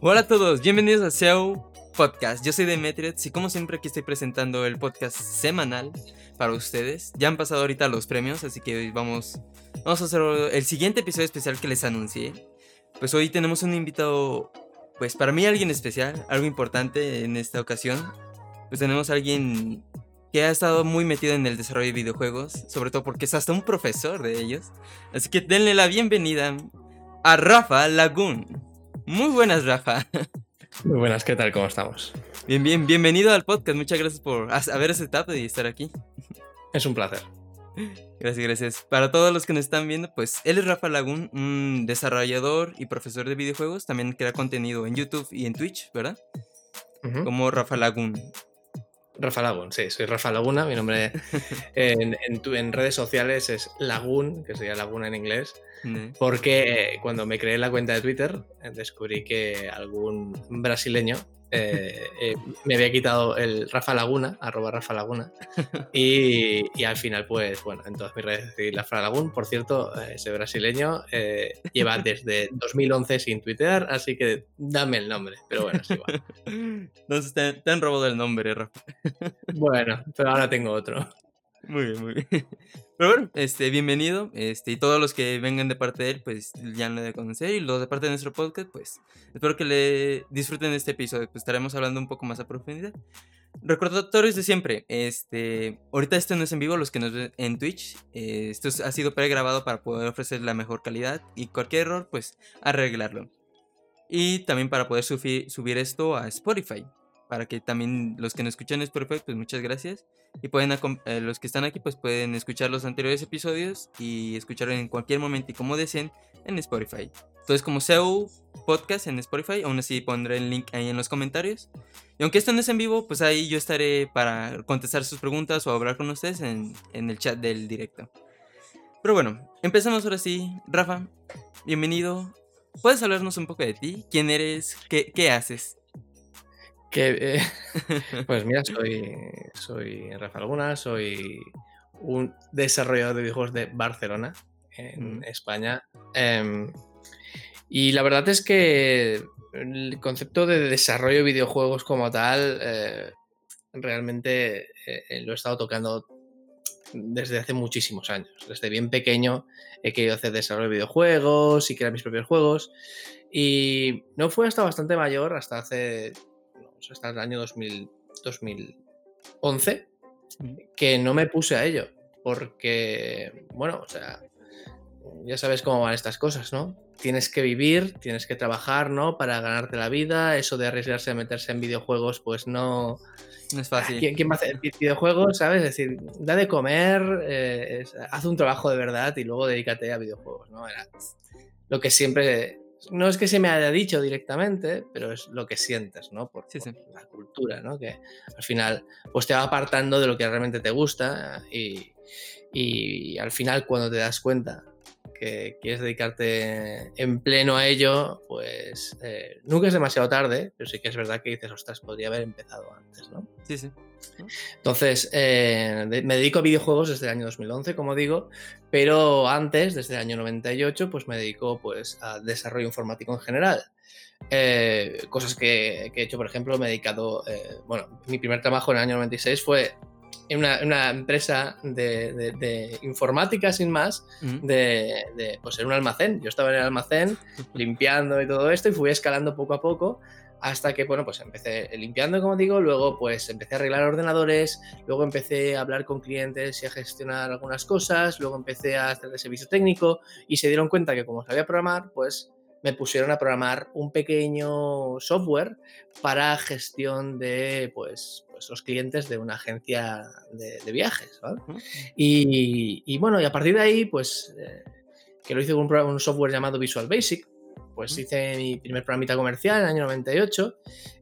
Hola a todos, bienvenidos a SEO Podcast. Yo soy Demetrius y como siempre aquí estoy presentando el podcast semanal para ustedes. Ya han pasado ahorita los premios, así que hoy vamos, vamos a hacer el siguiente episodio especial que les anuncié. Pues hoy tenemos un invitado, pues para mí alguien especial, algo importante en esta ocasión. Pues tenemos a alguien que ha estado muy metido en el desarrollo de videojuegos, sobre todo porque es hasta un profesor de ellos. Así que denle la bienvenida a Rafa Lagoon. Muy buenas, Rafa. Muy buenas, ¿qué tal? ¿Cómo estamos? Bien, bien, bienvenido al podcast. Muchas gracias por haber aceptado y estar aquí. Es un placer. Gracias, gracias. Para todos los que nos están viendo, pues él es Rafa Lagún, un desarrollador y profesor de videojuegos. También crea contenido en YouTube y en Twitch, ¿verdad? Como Rafa Lagún. Rafa Lagún, sí, soy Rafa Laguna. Mi nombre en, en, redes sociales es Lagún, que sería Laguna en inglés. Porque eh, cuando me creé la cuenta de Twitter, eh, descubrí que algún brasileño eh, me había quitado el Rafa Laguna, arroba Rafa Laguna, y, al final, pues bueno, en todas mis redes decidí Rafa Lagún. Por cierto, ese brasileño lleva desde 2011 sin Twitter, así que dame el nombre, pero bueno, es igual. Entonces te, te han robado el nombre, Rafa. bueno, pero ahora tengo otro. Muy bien, muy bien. Pero bueno, este, bienvenido. Este, y todos los que vengan de parte de él, pues ya lo de conocer. Y los de parte de nuestro podcast, pues espero que le disfruten este episodio. Pues estaremos hablando un poco más a profundidad. Recordatorios de siempre. Este, ahorita esto no es en vivo, los que nos ven en Twitch. Eh, esto ha sido pregrabado para poder ofrecer la mejor calidad. Y cualquier error, pues arreglarlo. Y también para poder subir, esto a Spotify para que también los que nos escuchan en Spotify, pues muchas gracias. Y pueden eh, los que están aquí, pues pueden escuchar los anteriores episodios y escuchar en cualquier momento y como deseen en Spotify. Entonces, como SEO Podcast en Spotify, aún así pondré el link ahí en los comentarios. Y aunque esto no es en vivo, pues ahí yo estaré para contestar sus preguntas o hablar con ustedes en, en el chat del directo. Pero bueno, empezamos ahora sí. Rafa, bienvenido. ¿Puedes hablarnos un poco de ti? ¿Quién eres? ¿Qué, qué haces? Que, eh, pues mira, soy, soy Rafa Laguna, soy un desarrollador de videojuegos de Barcelona, en España. Em, y la verdad es que el concepto de desarrollo de videojuegos como tal, eh, realmente eh, lo he estado tocando desde hace muchísimos años. Desde bien pequeño he querido hacer desarrollo de videojuegos y crear mis propios juegos. Y no fue hasta bastante mayor, hasta hace hasta el año 2000, 2011, que no me puse a ello. Porque, bueno, o sea, ya sabes cómo van estas cosas, ¿no? Tienes que vivir, tienes que trabajar, ¿no? Para ganarte la vida. Eso de arriesgarse a meterse en videojuegos, pues no. No es fácil. ¿Quién, va a hacer videojuegos? ¿Sabes? Es decir, da de comer, eh, haz un trabajo de verdad y luego dedícate a videojuegos, ¿no? Era lo que siempre no es que se me haya dicho directamente, pero es lo que sientes, ¿no? Por, la cultura, ¿no? Que al final, pues te va apartando de lo que realmente te gusta y, y al final cuando te das cuenta que quieres dedicarte en pleno a ello, pues eh, nunca es demasiado tarde, pero sí que es verdad que dices, ostras, podría haber empezado antes, ¿no? Sí, sí. Entonces, eh, me dedico a videojuegos desde el año 2011, como digo, pero antes, desde el año 98, pues me dedico pues, a desarrollo informático en general. Eh, cosas que, he hecho, por ejemplo, me he dedicado, bueno, mi primer trabajo en el año 96 fue en una, empresa de, informática sin más, de, pues en un almacén. Yo estaba en el almacén limpiando y todo esto y fui escalando poco a poco hasta que, bueno, pues empecé limpiando, como digo, luego pues empecé a arreglar ordenadores, luego empecé a hablar con clientes y a gestionar algunas cosas, luego empecé a hacer de servicio técnico y se dieron cuenta que como sabía programar, pues me pusieron a programar un pequeño software para gestión de pues, pues los clientes de una agencia de, viajes. Y, bueno, y a partir de ahí, pues eh, que lo hice con un, software llamado Visual Basic, pues hice mi primer programita comercial en el año 98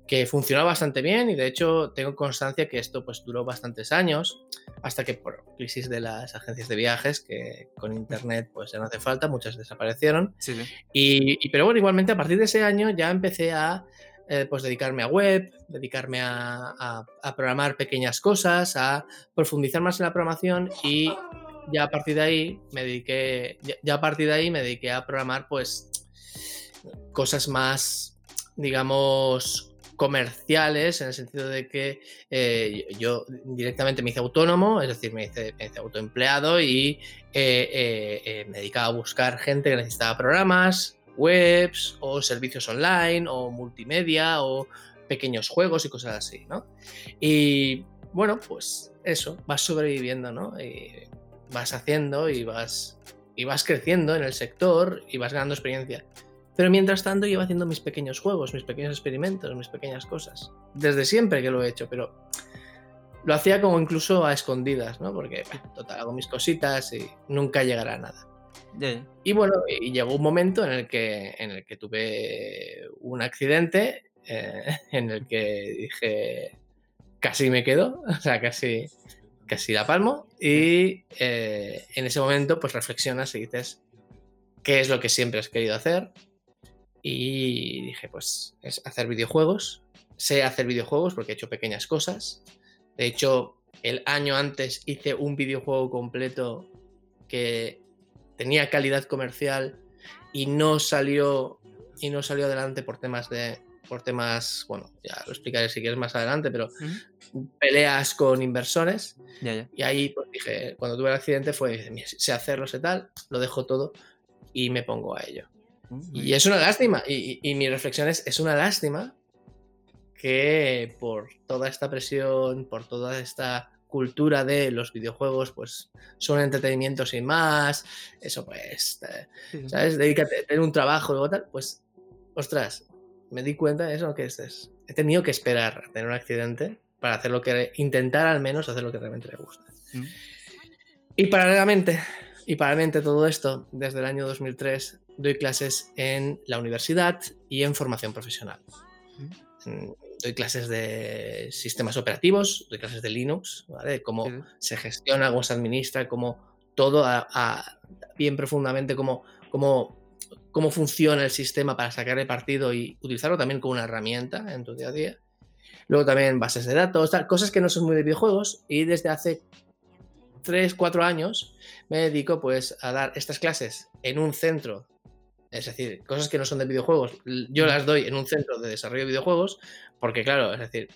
que funcionó bastante bien y de hecho tengo constancia que esto pues duró bastantes años hasta que por crisis de las agencias de viajes que con internet pues ya no hace falta muchas desaparecieron. Y, pero bueno igualmente a partir de ese año ya empecé a eh, pues dedicarme a web, dedicarme a, a, programar pequeñas cosas, a profundizar más en la programación y ya a partir de ahí me dediqué, ya, a partir de ahí me dediqué a programar pues cosas más, digamos, comerciales, en el sentido de que eh, yo directamente me hice autónomo, es decir, me hice, autoempleado y eh, eh, me dedicaba a buscar gente que necesitaba programas, webs o servicios online o multimedia o pequeños juegos y cosas así, ¿no? Y bueno, pues eso, vas sobreviviendo, ¿no? Y vas haciendo y vas, y vas creciendo en el sector y vas ganando experiencia. Pero mientras tanto iba haciendo mis pequeños juegos, mis pequeños experimentos, mis pequeñas cosas. Desde siempre que lo he hecho, pero lo hacía como incluso a escondidas, ¿no? Porque, total, hago mis cositas y nunca llegará a nada. Y bueno, y llegó un momento en el que, en el que tuve un accidente eh, en el que dije, casi me quedo, o sea, casi, casi la palmo. Y eh, en ese momento, pues reflexionas y dices, ¿qué es lo que siempre has querido hacer? Y dije, pues es hacer videojuegos. Sé hacer videojuegos porque he hecho pequeñas cosas. De hecho, el año antes hice un videojuego completo que tenía calidad comercial y no salió y no salió adelante por temas de por temas, bueno, ya lo explicaré si quieres más adelante, pero peleas con inversores. Y ahí pues dije, cuando tuve el accidente fue, sé hacerlo, sé tal, lo dejo todo y me pongo a ello. Y es una lástima. Y, mi reflexión es, es una lástima que por toda esta presión, por toda esta cultura de los videojuegos, pues son entretenimiento sin más, eso pues, ¿sabes? Dedícate a tener un trabajo y luego tal, pues, ostras, me di cuenta de eso, que es, he tenido que esperar a tener un accidente para hacer lo que, intentar al menos hacer lo que realmente me gusta. Y paralelamente, y paralelamente todo esto, desde el año 2003 doy clases en la universidad y en formación profesional. Doy clases de sistemas operativos, doy clases de Linux, ¿vale? Cómo se gestiona, cómo se administra, cómo todo a, bien profundamente, cómo, cómo, cómo funciona el sistema para sacar partido y utilizarlo también como una herramienta en tu día a día. Luego también bases de datos, cosas que no son muy de videojuegos y desde hace 3, 4 años me dedico pues a dar estas clases en un centro es decir, cosas que no son de videojuegos, yo las doy en un centro de desarrollo de videojuegos, porque claro, es decir,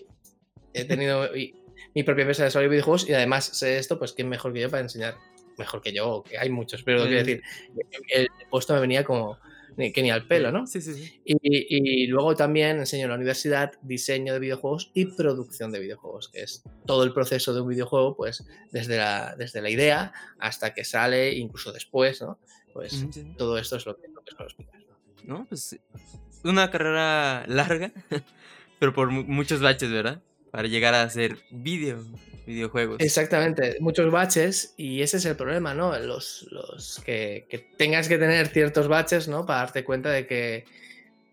he tenido mi propia empresa de desarrollo de videojuegos y además sé esto, pues quién mejor que yo para enseñar, mejor que yo, que hay muchos, pero quiero decir, el puesto me venía como que ni al pelo, ¿no? Sí, sí, sí. Y, luego también enseño en la universidad diseño de videojuegos y producción de videojuegos, que es todo el proceso de un videojuego, pues desde la, desde la idea hasta que sale, incluso después, ¿no? Pues todo esto es lo que, lo que puedo explicar. ¿no? Pues una carrera larga, pero por muchos baches, ¿verdad? Para llegar a hacer video, videojuegos. Exactamente, muchos baches y ese es el problema, ¿no? Los, los que, que, tengas que tener ciertos baches, ¿no? Para darte cuenta de que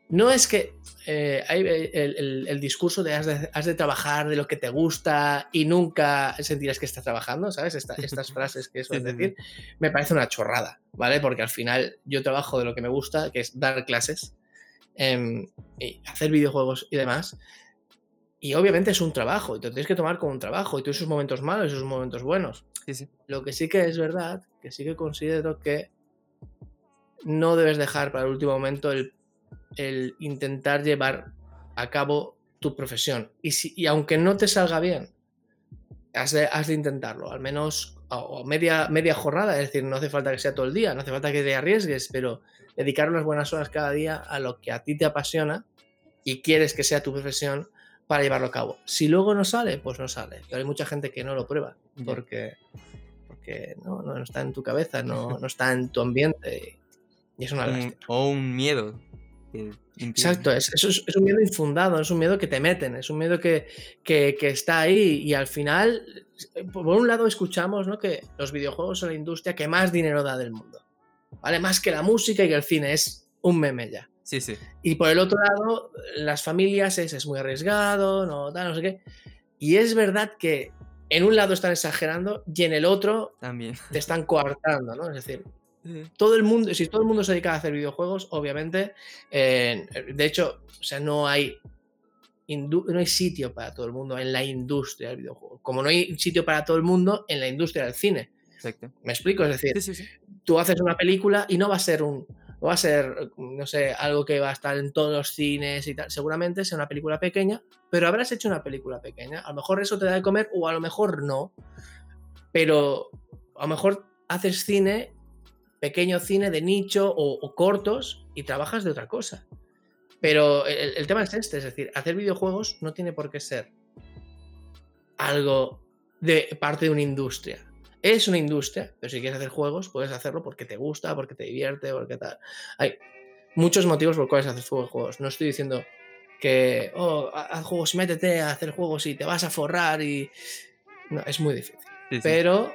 no es que eh, hay el, discurso de has, de trabajar de lo que te gusta y nunca sentirás que estás trabajando, ¿sabes? estas frases que suelen decir, me parece una chorrada, ¿vale? Porque al final yo trabajo de lo que me gusta, que es dar clases, em, y hacer videojuegos y demás. Y obviamente es un trabajo, y te tienes que tomar como un trabajo, y tú esos momentos malos y esos momentos buenos. Lo que sí que es verdad, que sí que considero que no debes dejar para el último momento el el intentar llevar a cabo tu profesión. Y, si, y aunque no te salga bien, has de, has de intentarlo, al menos o media, media jornada, es decir, no hace falta que sea todo el día, no hace falta que te arriesgues, pero dedicar unas buenas horas cada día a lo que a ti te apasiona y quieres que sea tu profesión para llevarlo a cabo. Si luego no sale, pues no sale. Pero hay mucha gente que no lo prueba porque, porque no, no está en tu cabeza, no, no está en tu ambiente y es una lástima. O un miedo Exacto, es, es, un miedo infundado, es un miedo que te meten, es un miedo que, está ahí y al final, por un lado escuchamos ¿no? que los videojuegos son la industria que más dinero da del mundo, ¿vale? Más que la música y que el cine, es un meme ya. Sí, sí. Y por el otro lado, las familias es, es muy arriesgado, no, no sé qué. Y es verdad que en un lado están exagerando y en el otro También. te están coartando, ¿no? Es decir, todo el mundo, si todo el mundo se dedica a hacer videojuegos, obviamente, eh, de hecho, o sea, no hay no hay sitio para todo el mundo en la industria del videojuego. Como no hay sitio para todo el mundo en la industria del cine. Exacto. ¿Me explico? Es decir, tú haces una película y no va a ser un. No va a ser, no sé, algo que va a estar en todos los cines y tal. Seguramente sea una película pequeña, pero habrás hecho una película pequeña. A lo mejor eso te da de comer o a lo mejor no. Pero a lo mejor haces cine, pequeño cine de nicho o cortos y trabajas de otra cosa. Pero el, tema es este, es decir, hacer videojuegos no tiene por qué ser algo de parte de una industria. Es una industria, pero si quieres hacer juegos, puedes hacerlo porque te gusta, porque te divierte, porque tal. Hay muchos motivos por los cuales haces juegos. No estoy diciendo que, oh, haz juegos y métete a hacer juegos y te vas a forrar y... No, es muy difícil. Pero,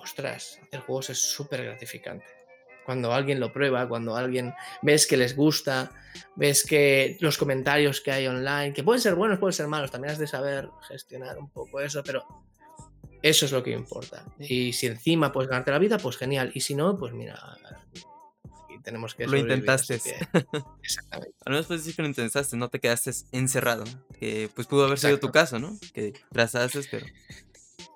ostras, hacer juegos es súper gratificante cuando alguien lo prueba, cuando alguien ves que les gusta, ves que los comentarios que hay online, que pueden ser buenos, pueden ser malos, también has de saber gestionar un poco eso, pero eso es lo que importa. Y si encima puedes ganarte la vida, pues genial. Y si no, pues mira, tenemos que... Lo intentaste. Exactamente. Al menos puedes decir que lo intentaste, no te quedaste encerrado. Que pues pudo haber sido tu caso, ¿no? Que trazaste, pero...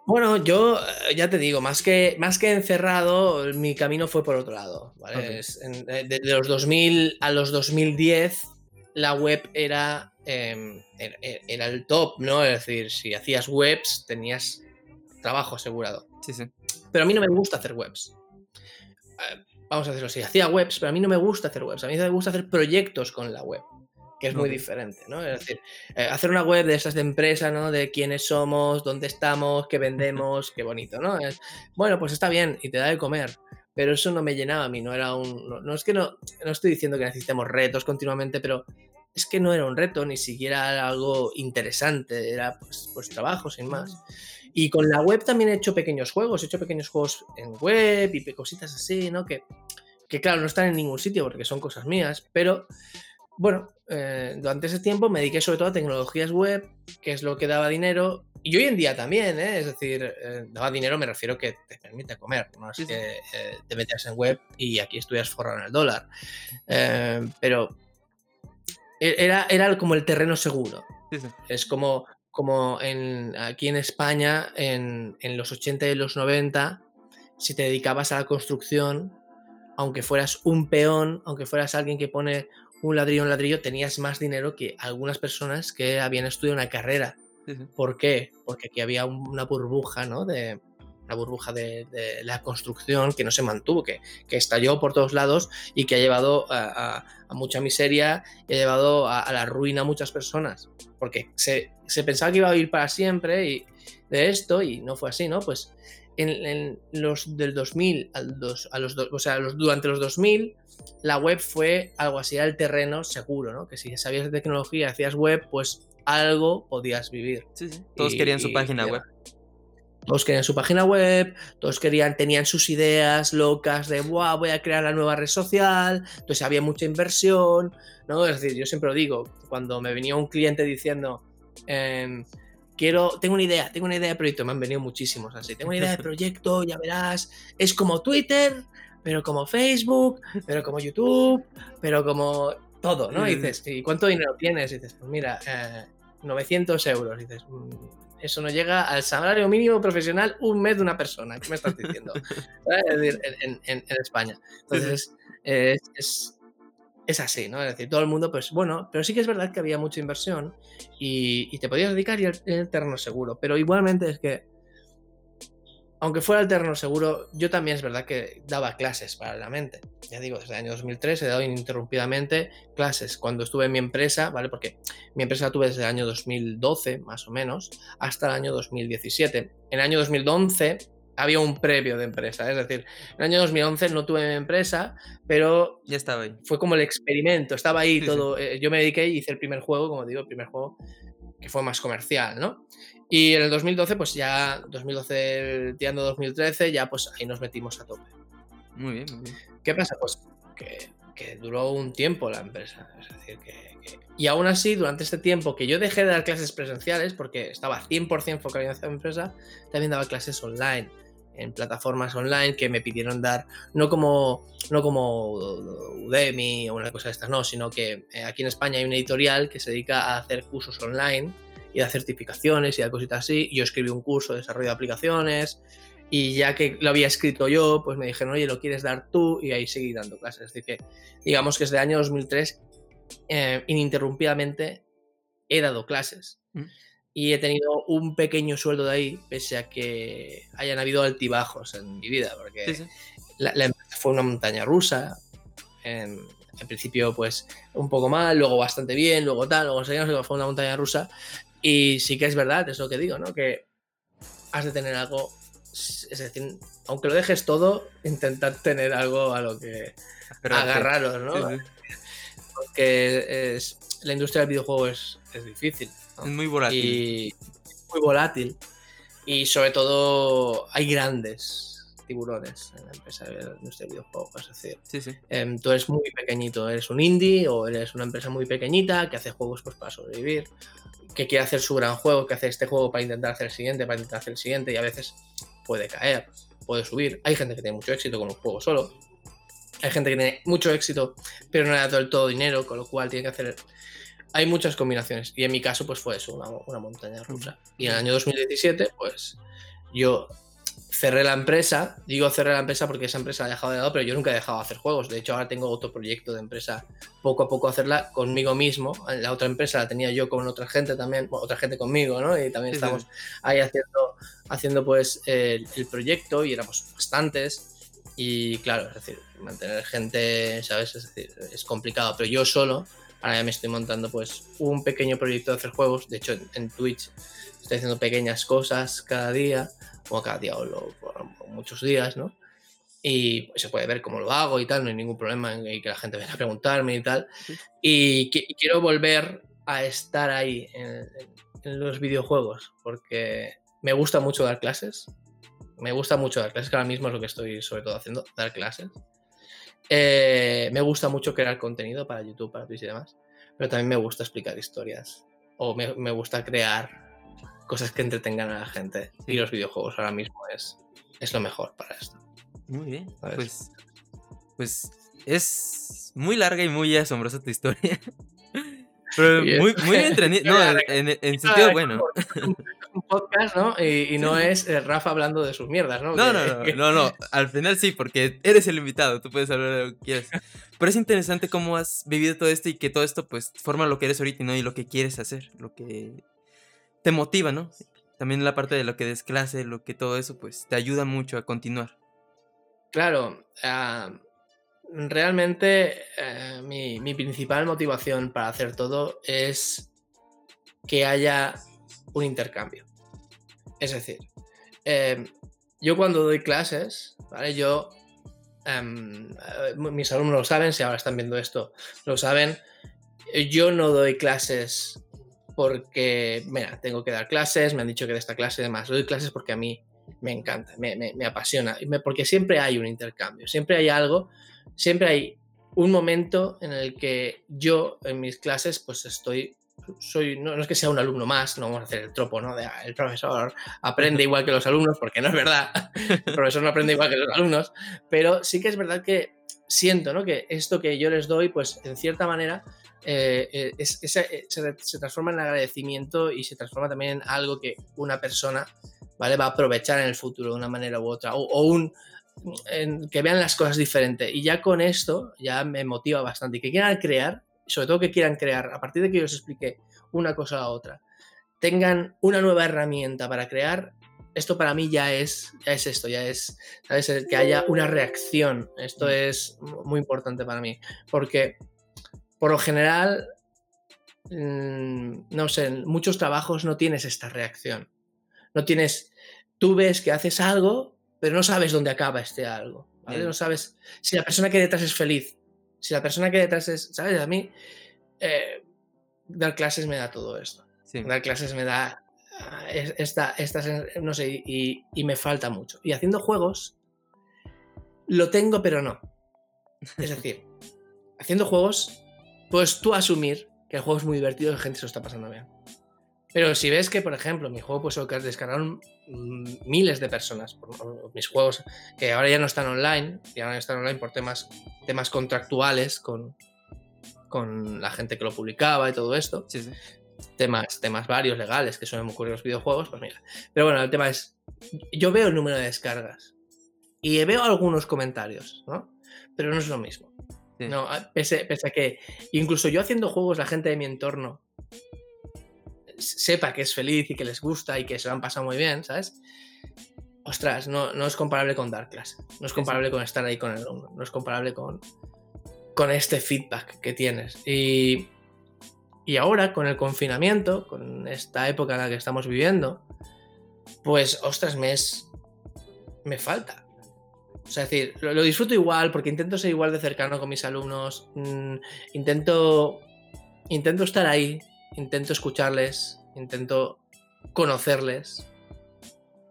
Bueno, yo eh, ya te digo, más que, más que encerrado, mi camino fue por otro lado. ¿vale? Eh, de, los 2000 a los 2010, la web era, em, er, er, era, el top, ¿no? Es decir, si hacías webs, tenías trabajo asegurado. Sí, sí. Pero a mí no me gusta hacer webs. Eh, vamos a decirlo así, hacía webs, pero a mí no me gusta hacer webs. A mí me gusta hacer proyectos con la web que es muy diferente, ¿no? Es decir, eh, hacer una web de esas de empresa, ¿no? De quiénes somos, dónde estamos, qué vendemos, qué bonito, ¿no? bueno, pues está bien y te da de comer, pero eso no me llenaba a mí, no era un... No, es que no, no estoy diciendo que necesitemos retos continuamente, pero es que no era un reto, ni siquiera algo interesante, era pues, pues trabajo, sin más. Y con la web también he hecho pequeños juegos, he hecho pequeños juegos en web y cositas así, ¿no? Que, que claro, no están en ningún sitio porque son cosas mías, pero bueno, eh, durante ese tiempo me dediqué sobre todo a tecnologías web, que es lo que daba dinero. Y hoy en día también, ¿eh? es decir, eh, daba dinero me refiero que te permite comer, no es que te metes en web y aquí estudias forrado en el dólar. pero e-, era, era como el terreno seguro. Es como, como en, aquí en España, en, en los 80 y los 90, si te dedicabas a la construcción, aunque fueras un peón, aunque fueras alguien que pone un ladrillo un ladrillo, tenías más dinero que algunas personas que habían estudiado una carrera. ¿Por qué? Porque aquí había una burbuja, ¿no? De, una burbuja de, la construcción que no se mantuvo, que, que, estalló por todos lados y que ha llevado a, mucha miseria y ha llevado a, la ruina a muchas personas. Porque se, pensaba que iba a vivir para siempre y de esto y no fue así, ¿no? Pues en, los del 2000 al dos, a los, o sea, los, durante los 2000 la web fue algo así, al terreno seguro, ¿no? Que si sabías de tecnología, hacías web, pues algo podías vivir. Sí, sí. Todos querían su página web. Todos querían su página web, todos querían, tenían sus ideas locas de, wow, voy a crear la nueva red social, entonces había mucha inversión, ¿no? Es decir, yo siempre lo digo, cuando me venía un cliente diciendo, em, quiero, tengo una idea, tengo una idea de proyecto, me han venido muchísimos así, tengo una idea de proyecto, ya verás, es como Twitter, pero como Facebook, pero como YouTube, pero como todo, ¿no? Y dices, ¿y cuánto dinero tienes? Y dices, pues mira, 900 eh, euros. Y dices, mm, eso no llega al salario mínimo profesional un mes de una persona. ¿Qué me estás diciendo? es decir, en, España. Entonces, es, es, así, ¿no? Es decir, todo el mundo, pues bueno, pero sí que es verdad que había mucha inversión y, te podías dedicar y el, el terreno seguro. Pero igualmente es que aunque fuera el terreno seguro, yo también es verdad que daba clases paralelamente. Ya digo, desde el año 2003 he dado ininterrumpidamente clases. Cuando estuve en mi empresa, ¿vale? Porque mi empresa la tuve desde el año 2012, más o menos, hasta el año 2017. En el año 2011 había un previo de empresa, es decir, en el año 2011 no tuve empresa, pero ya estaba ahí. Fue como el experimento, estaba ahí todo. Eh, yo me dediqué y hice el primer juego, como digo, el primer juego que fue más comercial, ¿no? Y en el 2012, pues ya, 2012 tirando 2013, ya pues ahí nos metimos a tope. Muy bien, muy bien. ¿Qué pasa? Pues que, que duró un tiempo la empresa. Es decir, que, Y aún así, durante este tiempo que yo dejé de dar clases presenciales, porque estaba 100% focalizado en la empresa, también daba clases online. En plataformas online que me pidieron dar, no como, no como Udemy o una cosa de estas, no, sino que eh, aquí en España hay una editorial que se dedica a hacer cursos online y a certificaciones y a cositas así. Yo escribí un curso de desarrollo de aplicaciones y ya que lo había escrito yo, pues me dijeron, oye, ¿lo quieres dar tú? Y ahí seguí dando clases. Es decir, que digamos que desde el año 2003 eh, ininterrumpidamente he dado clases. Mm y he tenido un pequeño sueldo de ahí, pese a que hayan habido altibajos en mi vida, porque La, empresa fue una montaña rusa. En, principio, pues un poco mal, luego bastante bien, luego tal, luego seguimos, fue una montaña rusa. Y sí que es verdad, es lo que digo, ¿no? Que has de tener algo, es decir, aunque lo dejes todo, intentar tener algo a lo que agarraros, ¿no? Porque es, la industria del videojuego es, es difícil. Es muy volátil. Y muy volátil. Y sobre todo hay grandes tiburones en la empresa de nuestro videojuego, es decir. Sí, sí. Em, tú eres muy pequeñito, eres un indie o eres una empresa muy pequeñita que hace juegos pues, para sobrevivir, que quiere hacer su gran juego, que hace este juego para intentar hacer el siguiente, para intentar hacer el siguiente y a veces puede caer, puede subir. Hay gente que tiene mucho éxito con un juego solo. Hay gente que tiene mucho éxito, pero no le da todo el todo dinero, con lo cual tiene que hacer hay muchas combinaciones. Y en mi caso, pues fue eso, una, montaña rusa. Y en el año 2017, pues yo cerré la empresa. Digo cerré la empresa porque esa empresa ha dejado de lado, pero yo nunca he dejado de hacer juegos. De hecho, ahora tengo otro proyecto de empresa, poco a poco hacerla conmigo mismo. La otra empresa la tenía yo con otra gente también, otra gente conmigo, ¿no? Y también estamos ahí haciendo, haciendo pues el, el, proyecto y éramos bastantes. Y claro, es decir, mantener gente, ¿sabes? Es decir, es complicado, pero yo solo Ahora ya me estoy montando pues un pequeño proyecto de hacer juegos. De hecho, en, Twitch estoy haciendo pequeñas cosas cada día, o cada día o, muchos días, ¿no? Y pues, se puede ver cómo lo hago y tal, no hay ningún problema en, que la gente venga a preguntarme y tal. Y, quiero volver a estar ahí en, los videojuegos, porque me gusta mucho dar clases. Me gusta mucho dar clases, que ahora mismo es lo que estoy sobre todo haciendo, dar clases. Eh, me gusta mucho crear contenido para YouTube, para Twitch y demás, pero también me gusta explicar historias o me, gusta crear cosas que entretengan a la gente. Y los videojuegos ahora mismo es, es lo mejor para esto. Muy bien. Pues, pues es muy larga y muy asombrosa tu historia. Pero muy, muy. No, en, en, sentido bueno un podcast, ¿no? Y, no es eh, Rafa hablando de sus mierdas, ¿no? No, no, no, no, no, Al final sí, porque eres el invitado, tú puedes hablar de lo que quieras. Pero es interesante cómo has vivido todo esto y que todo esto, pues, forma lo que eres ahorita, ¿no? Y lo que quieres hacer, lo que te motiva, ¿no? También la parte de lo que des clase, lo que todo eso, pues, te ayuda mucho a continuar. Claro, ah, realmente eh, mi, mi principal motivación para hacer todo es que haya un intercambio. Es decir, em, yo cuando doy clases, ¿vale? Yo, em, eh, mis alumnos lo saben, si ahora están viendo esto, lo saben, yo no doy clases porque, mira, tengo que dar clases, me han dicho que de esta clase y demás, doy clases porque a mí me encanta, me, me, apasiona, porque siempre hay un intercambio, siempre hay algo, siempre hay un momento en el que yo en mis clases pues estoy soy, no, es que sea un alumno más, no vamos a hacer el tropo, ¿no? De, ah, el profesor aprende igual que los alumnos, porque no es verdad. El profesor no aprende igual que los alumnos, pero sí que es verdad que siento, ¿no? Que esto que yo les doy, pues en cierta manera eh, eh, eh, se, transforma en agradecimiento y se transforma también en algo que una persona, ¿vale? Va a aprovechar en el futuro de una manera u otra, o, un... que vean las cosas diferentes. Y ya con esto ya me motiva bastante. Y que quieran crear, sobre todo que quieran crear, a partir de que yo os explique una cosa a otra, tengan una nueva herramienta para crear, esto para mí ya es, ya es esto, ya es, ¿sabes? Que haya una reacción. Esto mm. es muy importante para mí, porque por lo general, mm, no sé, en muchos trabajos no tienes esta reacción. No tienes, tú ves que haces algo, pero no sabes dónde acaba este algo. ¿vale? No sabes si la persona que detrás es feliz, si la persona que detrás es, ¿sabes? A mí, eh, dar clases me da todo esto. Dar clases me da ah, esta, esta, no sé, y, me falta mucho. Y haciendo juegos, lo tengo, pero no. Es decir, haciendo juegos, puedes tú asumir que el juego es muy divertido y la gente se lo está pasando bien. Pero si ves que, por ejemplo, mi juego pues lo que descargaron mm, miles de personas, mis juegos que ahora ya no están online, ya no están online por temas, temas contractuales con, con la gente que lo publicaba y todo esto. Temas, temas varios legales que suelen ocurrir en los videojuegos, pues mira. Pero bueno, el tema es, yo veo el número de descargas y veo algunos comentarios, ¿no? Pero no es lo mismo. No, pese, pese a que incluso yo haciendo juegos, la gente de mi entorno sepa que es feliz y que les gusta y que se lo han pasado muy bien, ¿sabes? Ostras, no, no es comparable con dar clase. No es comparable con estar ahí con el alumno. No es comparable con, con este feedback que tienes. Y, y ahora, con el confinamiento, con esta época en la que estamos viviendo, pues, ostras, me es. me falta. O sea, es decir, lo, disfruto igual porque intento ser igual de cercano con mis alumnos. Mm, intento. Intento estar ahí intento escucharles, intento conocerles.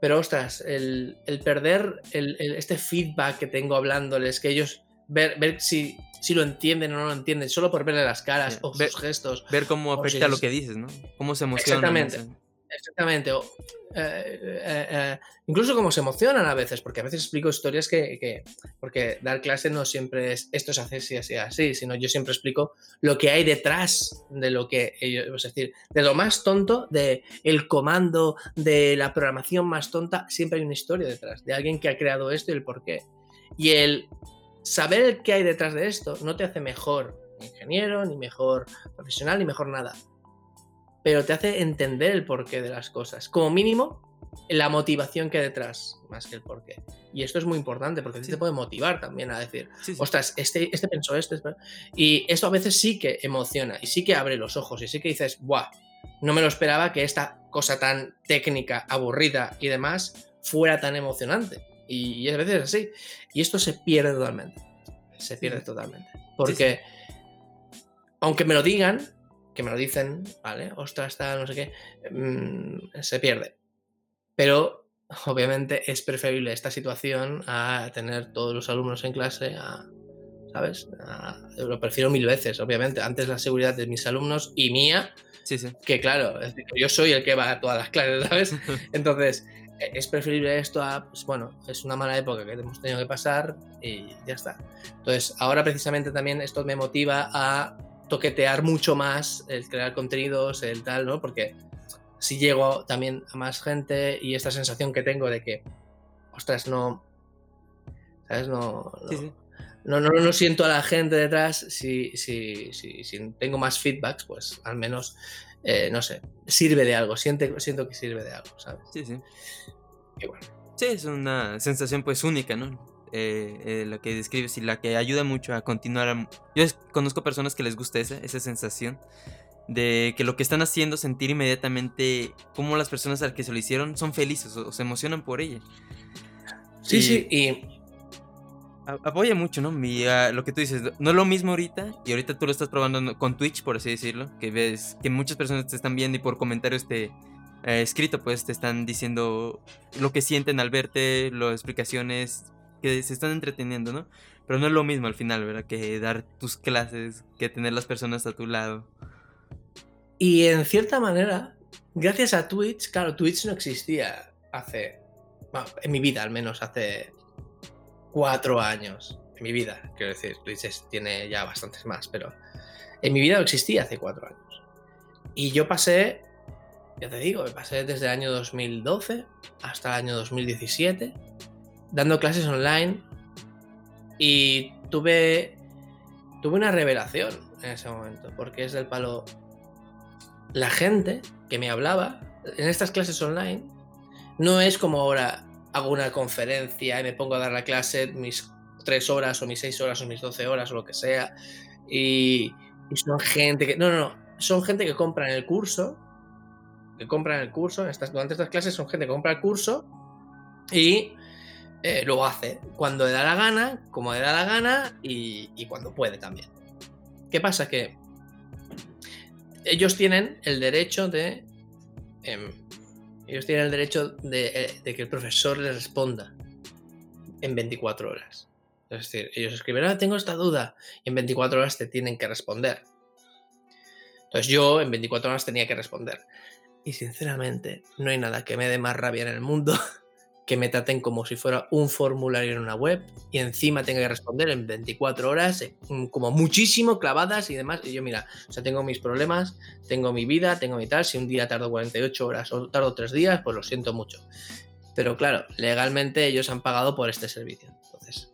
Pero ostras, el, perder este feedback que tengo hablándoles, que ellos ver, ver si, si, lo entienden o no lo entienden, solo por verle las caras o sus gestos. Ver cómo afecta lo que dices, ¿no? Cómo se emocionan. Exactamente. Exactamente. O, eh, eh, eh, incluso como se emocionan a veces, porque a veces explico historias que, porque dar clase no siempre es esto es así, así, así, sino yo siempre explico lo que hay detrás de lo que ellos, es decir, de lo más tonto, de el comando, de la programación más tonta, siempre hay una historia detrás, de alguien que ha creado esto y el por qué. Y el saber qué hay detrás de esto no te hace mejor ingeniero, ni mejor profesional, ni mejor nada pero te hace entender el porqué de las cosas. Como mínimo, la motivación que hay detrás, más que el porqué. Y esto es muy importante porque te puede motivar también a decir, ostras, este, este pensó esto. Y esto a veces sí que emociona y sí que abre los ojos y sí que dices, ¡buah! No me lo esperaba que esta cosa tan técnica, aburrida y demás fuera tan emocionante. Y, a veces es así. Y esto se pierde totalmente. Se pierde totalmente. Porque, aunque me lo digan, que me lo dicen, ¿vale? Ostras, está, no sé qué, mm, se pierde. Pero obviamente es preferible esta situación a tener todos los alumnos en clase, a, ¿sabes? lo prefiero mil veces, obviamente. Antes la seguridad de mis alumnos y mía, sí, sí. que claro, yo soy el que va a todas las clases, ¿sabes? Entonces, e, es preferible esto a, pues bueno, es una mala época que hemos tenido que pasar y ya está. Entonces, ahora precisamente también esto me motiva a toquetear mucho más el crear contenidos, el tal, ¿no? Porque si llego también a más gente y esta sensación que tengo de que, ostras, no, ¿sabes? No, no, no, no, siento a la gente detrás, si, si, si, si tengo más feedbacks, pues al menos, eh, no sé, sirve de algo, siento, siento que sirve de algo, ¿sabes? Sí, sí. Y bueno. Sí, es una sensación pues única, ¿no? Eh, eh, la que describes y la que ayuda mucho a continuar. Yo conozco personas que les gusta esa, esa sensación de que lo que están haciendo sentir inmediatamente cómo las personas a las que se lo hicieron son felices o, se emocionan por ella. Sí, sí, y... Apoya mucho, ¿no? Ah, lo que tú dices, no es lo mismo ahorita, y ahorita tú lo estás probando con Twitch, por así decirlo, que ves que muchas personas te están viendo y por comentarios te, eh, escrito, pues te están diciendo lo que sienten al verte, las explicaciones, que se están entreteniendo, ¿no? Pero no es lo mismo al final, ¿verdad? Que dar tus clases, que tener las personas a tu lado. Y en cierta manera, gracias a Twitch, claro, Twitch no existía hace, bueno, en mi vida al menos, hace cuatro años. En mi vida, quiero decir, Twitch tiene ya bastantes más, pero en mi vida no existía hace cuatro años. Y yo pasé, ya te digo, pasé desde el año 2012 hasta el año 2017 dando clases online y tuve, tuve una revelación en ese momento, porque es del palo... La gente que me hablaba en estas clases online. No es como ahora hago una conferencia y me pongo a dar la clase mis tres horas o mis seis horas o mis doce horas o lo que sea y, son gente que... No, no, no, son gente que compran el curso, que compran el curso, estas, durante estas clases son gente que compra el curso y eh, lo hace cuando le da la gana, como le da la gana y, cuando puede también. ¿Qué pasa? Que ellos tienen el derecho de... Em, ellos tienen el derecho eh, de, que el profesor les responda en 24 horas. Es decir, ellos escriben, ah, tengo esta duda, y en 24 horas te tienen que responder. Entonces yo en 24 horas tenía que responder. Y sinceramente, no hay nada que me dé más rabia en el mundo que me traten como si fuera un formulario en una web y encima tenga que responder en 24 horas, eh, mm, como muchísimo clavadas y demás. Y yo, mira, o sea, tengo mis problemas, tengo mi vida, tengo mi tal. Si un día tardo 48 horas o tardo 3 días, pues lo siento mucho. Pero claro, legalmente ellos han pagado por este servicio. Entonces,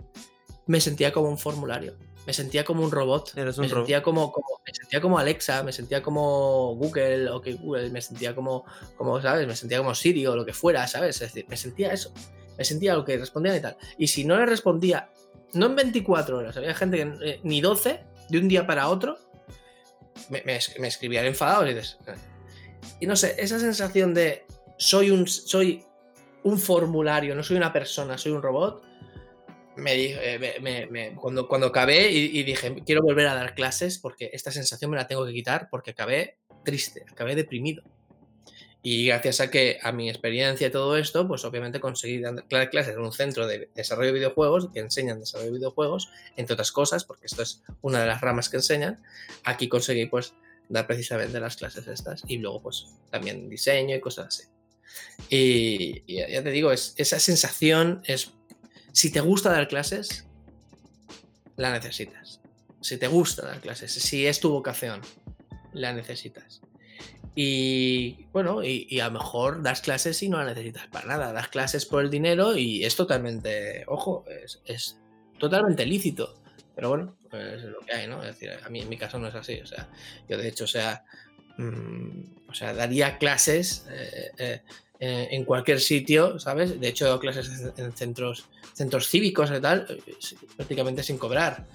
me sentía como un formulario me sentía como un robot. me, sentía como, me sentía como Alexa, me sentía como Google o que Google, me sentía como, como, ¿sabes? Me sentía como Siri o lo que fuera, ¿sabes? Es decir, me sentía eso. Me sentía lo que respondían y tal. Y si no le respondía, no en 24 horas, había gente que eh, ni 12, de un día para otro, me, me, escribían enfadados y dices. Ah". Y no sé, esa sensación de soy un, soy un formulario, no soy una persona, soy un robot eh, me, cuando, cuando acabé y, dije, quiero volver a dar clases porque esta sensación me la tengo que quitar porque acabé triste, acabé deprimido. Y gracias a que a mi experiencia y todo esto, pues obviamente conseguí dar clases en un centro de desarrollo de videojuegos que enseñan desarrollo de videojuegos, entre otras cosas, porque esto es una de las ramas que enseñan. Aquí conseguí pues dar precisamente las clases estas y luego pues también diseño y cosas así. Y, ya te digo, es, esa sensación es si te gusta dar clases, la necesitas. Si te gusta dar clases, si es tu vocación, la necesitas. Y bueno, y, a lo mejor das clases y no la necesitas para nada. Das clases por el dinero y es totalmente, ojo, es, totalmente lícito. Pero bueno, es lo que hay, ¿no? Es decir, a mí en mi caso no es así. O sea, yo de hecho, o sea, mm, o sea daría clases eh, eh, eh, en cualquier sitio, ¿sabes? De hecho, clases en centros, centros cívicos y tal, eh, prácticamente sin cobrar,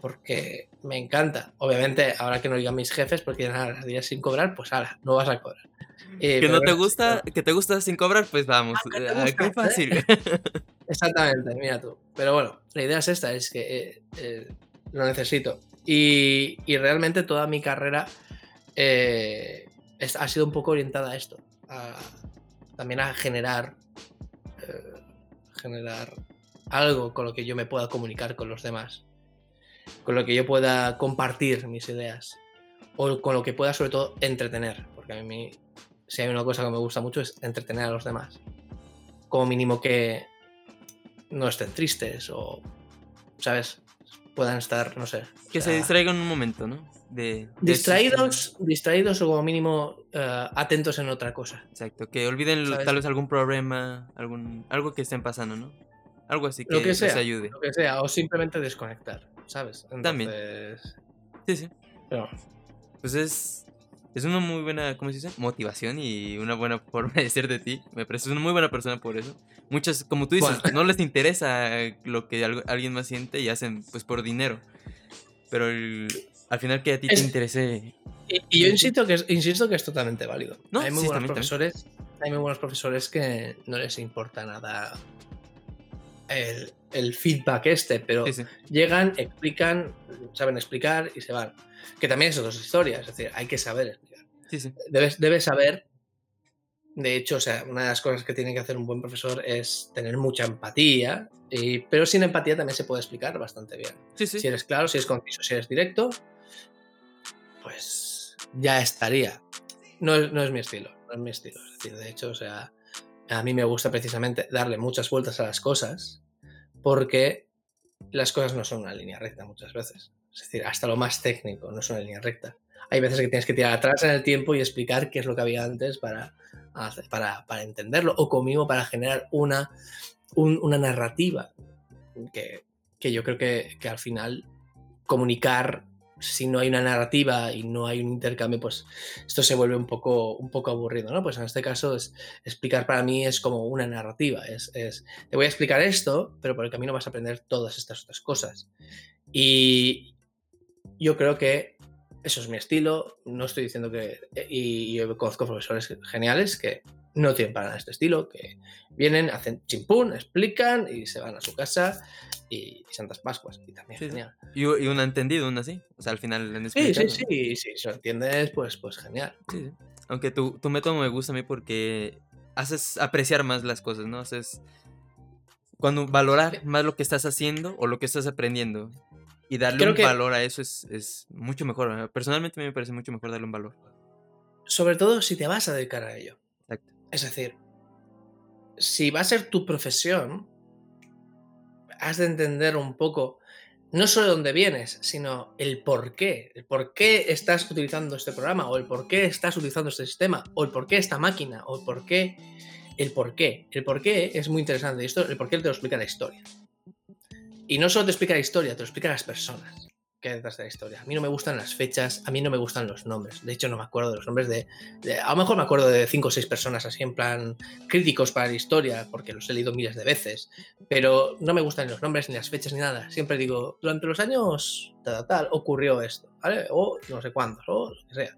porque me encanta. Obviamente, ahora que no digan mis jefes, porque nada, las días sin cobrar, pues ahora, no vas a cobrar. Eh, que no te gusta, que te gusta sin cobrar, pues vamos, ah, qué fácil. Exactamente, mira tú. Pero bueno, la idea es esta, es que lo necesito. Y, y, realmente toda mi carrera ha sido un poco orientada a esto, a, también a generar, eh, generar algo con lo que yo me pueda comunicar con los demás, con lo que yo pueda compartir mis ideas o con lo que pueda sobre todo entretener, porque a mí si hay una cosa que me gusta mucho es entretener a los demás, como mínimo que no estén tristes o, ¿sabes? Puedan estar, no sé. Que se distraigan un momento, ¿no? distraídos, distraídos o como mínimo eh, atentos en otra cosa. Exacto, que olviden tal vez algún problema, algún algo que estén pasando, ¿no? Algo así que, lo que sea, les ayude. Lo que sea, o simplemente desconectar, ¿sabes? También. Sí, sí. Pero... Pues es, es una muy buena, ¿cómo se dice? Motivación y una buena forma de ser de ti. Me parece una muy buena persona por eso. Muchas, como tú dices, no les interesa lo que alguien más siente y hacen pues por dinero. Pero el, al final que a ti te interese. Y, yo insisto que, es, insisto que es totalmente válido. hay muy buenos profesores. Hay muy buenos profesores que no les importa nada el, feedback este, pero llegan, explican, saben explicar y se van. Que también es otra historia, es decir, hay que saber explicar. Debes, debes saber de hecho, o sea, una de las cosas que tiene que hacer un buen profesor es tener mucha empatía, pero sin empatía también se puede explicar bastante bien. Si eres claro, si eres conciso, si eres directo, pues ya estaría. No es, no es mi estilo, no es mi estilo. Es decir, de hecho, o sea, a mí me gusta precisamente darle muchas vueltas a las cosas porque las cosas no son una línea recta muchas veces. Es decir, hasta lo más técnico no es una línea recta. Hay veces que tienes que tirar atrás en el tiempo y explicar qué es lo que había antes para, para, para entenderlo o conmigo para generar una, una narrativa que, que yo creo que, que, al final comunicar si no hay una narrativa y no hay un intercambio, pues esto se vuelve un poco, un poco aburrido, ¿no? Pues en este caso es, explicar para mí es como una narrativa, es, es, te voy a explicar esto, pero por el camino vas a aprender todas estas otras cosas. Y yo creo que eso es mi estilo, no estoy diciendo que... Y, yo conozco profesores geniales que no tienen para nada este estilo, que vienen, hacen chimpún, explican y se van a su casa y, Santas Pascuas. Y también genial. Y, un entendido, un así. O sea, al final han Sí, sí, sí, sí, si lo entiendes, pues, pues genial. Sí, Aunque tu, tu método me gusta a mí porque haces apreciar más las cosas, ¿no? Haces cuando valorar más lo que estás haciendo o lo que estás aprendiendo. Y darle un valor a eso es, es, mucho mejor. Personalmente a mí me parece mucho mejor darle un valor. sobre todo si te vas a dedicar a ello. Es decir, si va a ser tu profesión, has de entender un poco no solo de dónde vienes, sino el por qué. El por qué estás utilizando este programa, o el por qué estás utilizando este sistema, o el por qué esta máquina, o el por qué. El por qué. El por qué es muy interesante. Esto, el por qué te lo explica la historia. Y no solo te explica la historia, te lo explica las personas que hay detrás de la historia. A mí no me gustan las fechas, a mí no me gustan los nombres. De hecho, no me acuerdo de los nombres de, a lo mejor me acuerdo de cinco o seis personas así en plan críticos para la historia, porque los he leído miles de veces. Pero no me gustan ni los nombres, ni las fechas, ni nada. Siempre digo, durante los años tal, tal, ocurrió esto, ¿vale? O no sé cuántos, o lo que sea.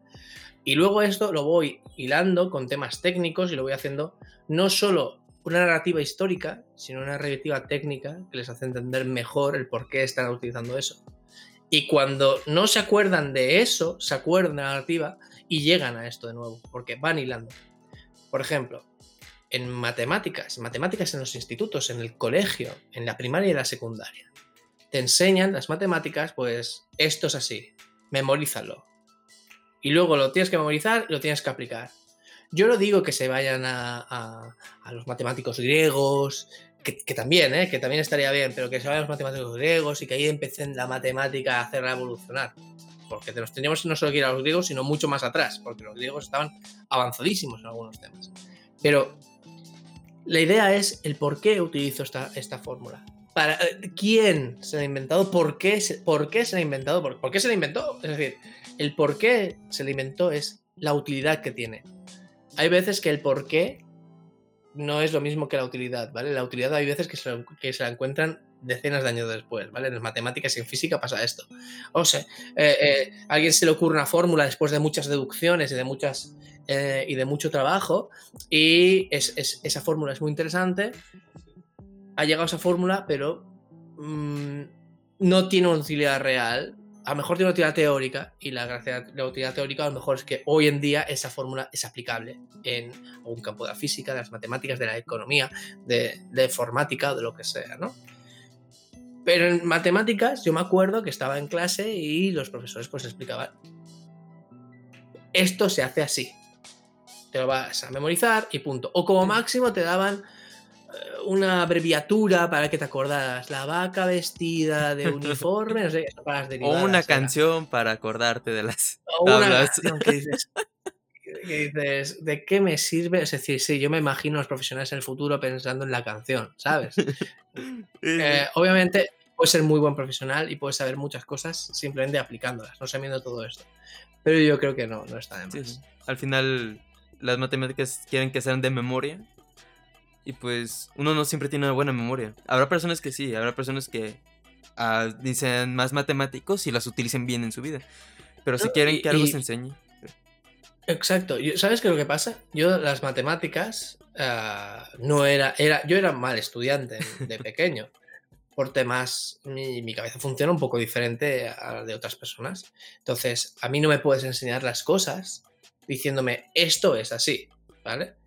Y luego esto lo voy hilando con temas técnicos y lo voy haciendo no solo una narrativa histórica, sino una narrativa técnica que les hace entender mejor el por qué están utilizando eso. Y cuando no se acuerdan de eso, se acuerdan de la narrativa y llegan a esto de nuevo, porque van hilando. Por ejemplo, en matemáticas, matemáticas en los institutos, en el colegio, en la primaria y la secundaria, te enseñan las matemáticas, pues esto es así, memorízalo. Y luego lo tienes que memorizar y lo tienes que aplicar. Yo no digo que se vayan a, a los matemáticos griegos, que, también, ¿eh? que también estaría bien, pero que se vayan los matemáticos griegos y que ahí empiecen la matemática a hacerla evolucionar. Porque nos teníamos no solo que ir a los griegos, sino mucho más atrás, porque los griegos estaban avanzadísimos en algunos temas. Pero la idea es el por qué utilizo esta, esta fórmula. Para, eh, ¿Quién se la ha inventado? ¿Por qué se, por qué se la ha inventado? ¿Por, ¿Por qué se la inventó? Es decir, el por qué se la inventó es la utilidad que tiene. Hay veces que el por qué no es lo mismo que la utilidad, ¿vale? La utilidad hay veces que se, que se la encuentran decenas de años después, ¿vale? En matemáticas y en física pasa esto. O sea, eh, eh, a alguien se le ocurre una fórmula después de muchas deducciones y de muchas eh, y de mucho trabajo y es, esa fórmula es muy interesante. Ha llegado esa fórmula, pero mm, no tiene una utilidad real a lo mejor tiene una utilidad teórica y la gracia de la utilidad teórica a lo mejor es que hoy en día esa fórmula es aplicable en un campo de la física, de las matemáticas, de la economía, de, de informática o de lo que sea, ¿no? Pero en matemáticas yo me acuerdo que estaba en clase y los profesores pues explicaban, esto se hace así, te lo vas a memorizar y punto. O como máximo te daban una abreviatura para que te acordaras. La vaca vestida de uniforme, no sé, para las O una canción para acordarte de las o tablas. Una que dices, que dices, ¿de qué me sirve? Es decir, sí, yo me imagino a los profesionales en el futuro pensando en la canción, ¿sabes? Eh, obviamente puedes ser muy buen profesional y puedes saber muchas cosas simplemente aplicándolas, no sabiendo todo esto. Pero yo creo que no, no está de más. Al final, las matemáticas quieren que sean de memoria y pues uno no siempre tiene una buena memoria. Habrá personas que sí, habrá personas que ah, dicen más matemáticos y las utilicen bien en su vida. Pero si quieren que algo se enseñe. Exacto. ¿Sabes qué es lo que pasa? Yo las matemáticas ah, no era, era... Yo era mal estudiante de pequeño. por temas, mi, mi, cabeza funciona un poco diferente a la de otras personas. Entonces, a mí no me puedes enseñar las cosas diciéndome esto es así, ¿vale?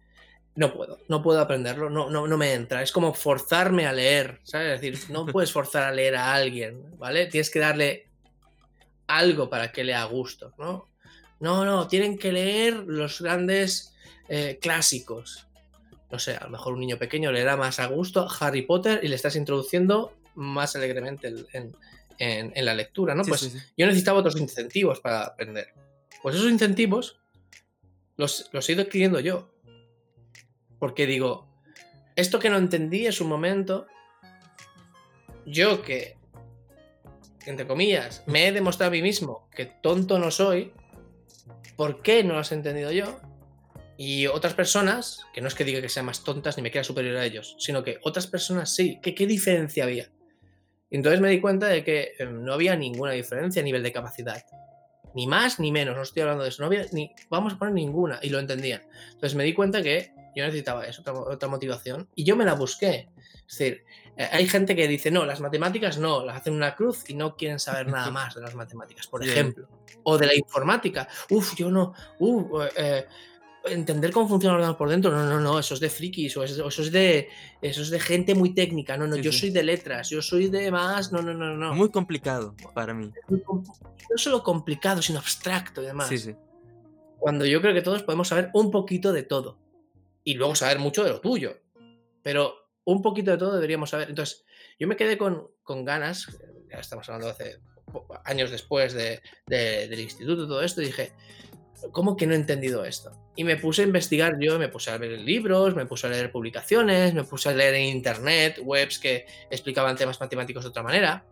No puedo, no puedo aprenderlo, no, no, no me entra. Es como forzarme a leer, ¿sabes? Es decir, no puedes forzar a leer a alguien, ¿vale? Tienes que darle algo para que lea a gusto, ¿no? No, no, tienen que leer los grandes eh, clásicos. No sé, a lo mejor un niño pequeño leerá más a gusto Harry Potter y le estás introduciendo más alegremente en, la lectura, ¿no? pues yo necesitaba otros incentivos para aprender. Pues esos incentivos los, los he ido adquiriendo yo. Porque digo, esto que no entendí en su momento, yo que, entre comillas, me he demostrado a mí mismo que tonto no soy, ¿por qué no lo has entendido yo? Y otras personas, que no es que diga que sean más tontas ni me quiera superior a ellos, sino que otras personas sí, que qué diferencia había. Y entonces me di cuenta de que em, no había ninguna diferencia a nivel de capacidad. Ni más ni menos, no estoy hablando de eso. No había ni, vamos a poner ninguna. Y lo entendían. Entonces me di cuenta que yo necesitaba eso, otra, motivación. Y yo me la busqué. Es decir, eh, hay gente que dice, no, las matemáticas no, las hacen una cruz y no quieren saber nada más de las matemáticas, por ejemplo. O de la informática. Uf, yo no. Uf, eh, entender cómo funciona el ordenador por dentro, no, no, no, eso es de frikis, o eso, es de eso es de gente muy técnica, no, no, yo soy de letras, yo soy de más, no, no, no, no. Muy complicado para mí. No solo complicado, sino abstracto y demás. Sí, sí. cuando yo creo que todos podemos saber un poquito de todo y luego saber mucho de lo tuyo. Pero un poquito de todo deberíamos saber. Entonces, yo me quedé con, con ganas, ya estamos hablando hace años después de, del instituto, todo esto, y dije, ¿cómo que no he entendido esto? Y me puse a investigar yo, me puse a leer libros, me puse a leer publicaciones, me puse a leer en internet webs que explicaban temas matemáticos de otra manera.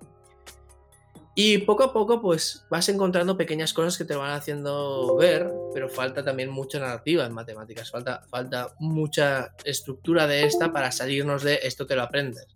Y poco a poco, pues vas encontrando pequeñas cosas que te van haciendo ver, pero falta también mucha narrativa en matemáticas, falta, falta mucha estructura de esta para salirnos de esto que lo aprendes.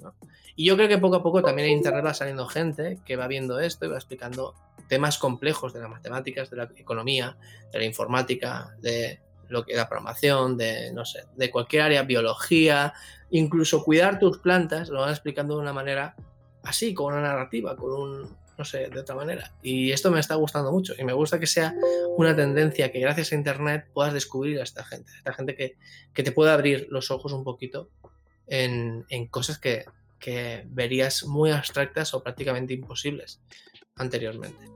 Y yo creo que poco a poco también en Internet va saliendo gente que va viendo esto y va explicando temas complejos de las matemáticas, de la economía, de la informática, de lo que la programación, de no sé, de cualquier área, biología, incluso cuidar tus plantas, lo van explicando de una manera así, con una narrativa, con un, no sé, de otra manera. Y esto me está gustando mucho y me gusta que sea una tendencia que gracias a Internet puedas descubrir a esta gente, esta gente que, te pueda abrir los ojos un poquito en, cosas que, que verías muy abstractas o prácticamente imposibles anteriormente.